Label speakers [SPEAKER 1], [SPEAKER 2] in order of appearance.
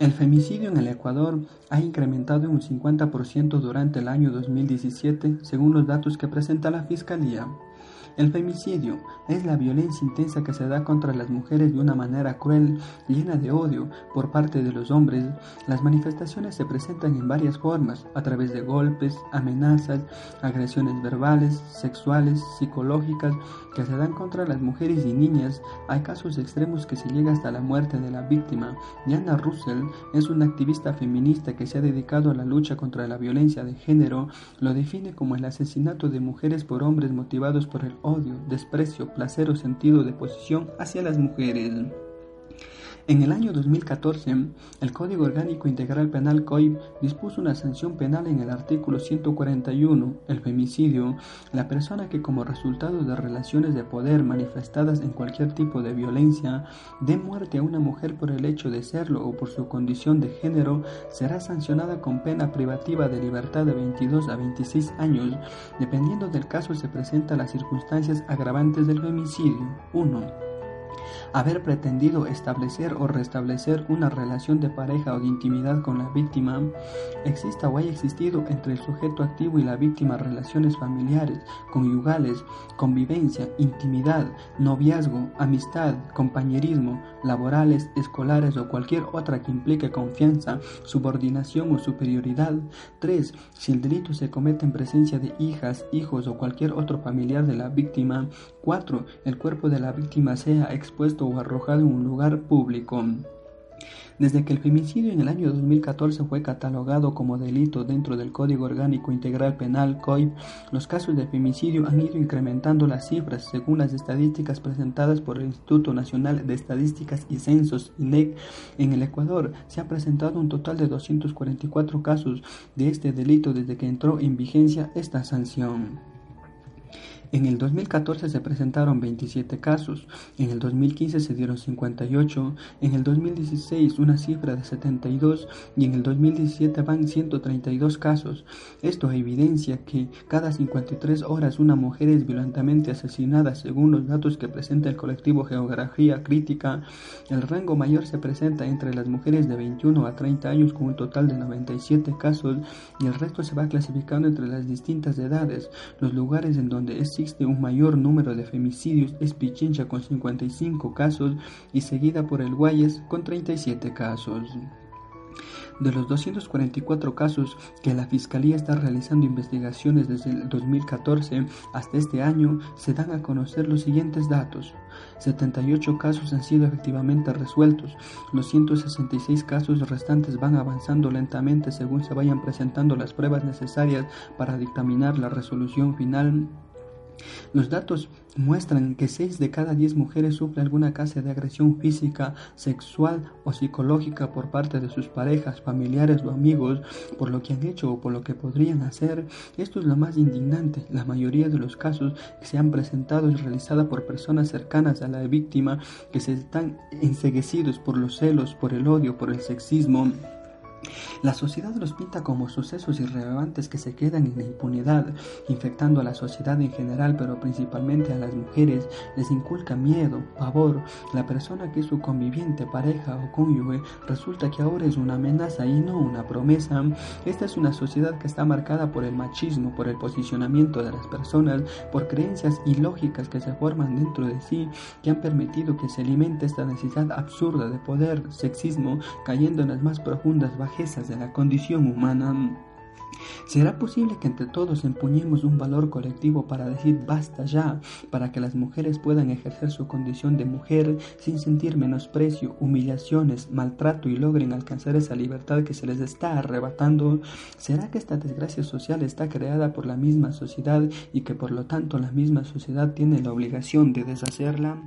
[SPEAKER 1] El femicidio en el Ecuador ha incrementado en un 50% durante el año 2017, según los datos que presenta la Fiscalía. El femicidio es la violencia intensa que se da contra las mujeres de una manera cruel, llena de odio por parte de los hombres. Las manifestaciones se presentan en varias formas, a través de golpes, amenazas, agresiones verbales, sexuales, psicológicas, que se dan contra las mujeres y niñas. Hay casos extremos que se llega hasta la muerte de la víctima. Diana Russell es una activista feminista que se ha dedicado a la lucha contra la violencia de género. Lo define como el asesinato de mujeres por hombres motivados por el odio, desprecio, placer o sentido de posición hacia las mujeres. En el año 2014, el Código Orgánico Integral Penal COIP dispuso una sanción penal en el artículo 141, el femicidio, la persona que como resultado de relaciones de poder manifestadas en cualquier tipo de violencia dé muerte a una mujer por el hecho de serlo o por su condición de género, será sancionada con pena privativa de libertad de 22 a 26 años, dependiendo del caso se presentan las circunstancias agravantes del femicidio. 1 haber pretendido establecer o restablecer una relación de pareja o de intimidad con la víctima, exista o haya existido entre el sujeto activo y la víctima relaciones familiares, conyugales, convivencia, intimidad, noviazgo, amistad, compañerismo, laborales, escolares o cualquier otra que implique confianza, subordinación o superioridad. 3. Si el delito se comete en presencia de hijas, hijos o cualquier otro familiar de la víctima. 4. El cuerpo de la víctima sea expuesto o arrojado en un lugar público. Desde que el femicidio en el año 2014 fue catalogado como delito dentro del Código Orgánico Integral Penal COIP, los casos de femicidio han ido incrementando las cifras según las estadísticas presentadas por el Instituto Nacional de Estadísticas y Censos INEC. En el Ecuador se ha presentado un total de 244 casos de este delito desde que entró en vigencia esta sanción. En el 2014 se presentaron 27 casos, en el 2015 se dieron 58, en el 2016 una cifra de 72 y en el 2017 van 132 casos. Esto evidencia que cada 53 horas una mujer es violentamente asesinada según los datos que presenta el colectivo Geografía Crítica. El rango mayor se presenta entre las mujeres de 21 a 30 años con un total de 97 casos y el resto se va clasificando entre las distintas edades, los lugares en donde existe existe un mayor número de femicidios es Pichincha con 55 casos y seguida por el Guayas con 37 casos. De los 244 casos que la Fiscalía está realizando investigaciones desde el 2014 hasta este año, se dan a conocer los siguientes datos. 78 casos han sido efectivamente resueltos. Los 166 casos restantes van avanzando lentamente según se vayan presentando las pruebas necesarias para dictaminar la resolución final los datos muestran que 6 de cada 10 mujeres sufren alguna clase de agresión física, sexual o psicológica por parte de sus parejas, familiares o amigos por lo que han hecho o por lo que podrían hacer. Esto es lo más indignante. La mayoría de los casos que se han presentado es realizada por personas cercanas a la víctima que se están enseguecidos por los celos, por el odio, por el sexismo la sociedad los pinta como sucesos irrelevantes que se quedan en la impunidad, infectando a la sociedad en general, pero principalmente a las mujeres. Les inculca miedo, pavor. La persona que es su conviviente, pareja o cónyuge resulta que ahora es una amenaza y no una promesa. Esta es una sociedad que está marcada por el machismo, por el posicionamiento de las personas, por creencias ilógicas que se forman dentro de sí, que han permitido que se alimente esta necesidad absurda de poder, sexismo, cayendo en las más profundas de la condición humana. ¿Será posible que entre todos empuñemos un valor colectivo para decir basta ya, para que las mujeres puedan ejercer su condición de mujer sin sentir menosprecio, humillaciones, maltrato y logren alcanzar esa libertad que se les está arrebatando? ¿Será que esta desgracia social está creada por la misma sociedad y que por lo tanto la misma sociedad tiene la obligación de deshacerla?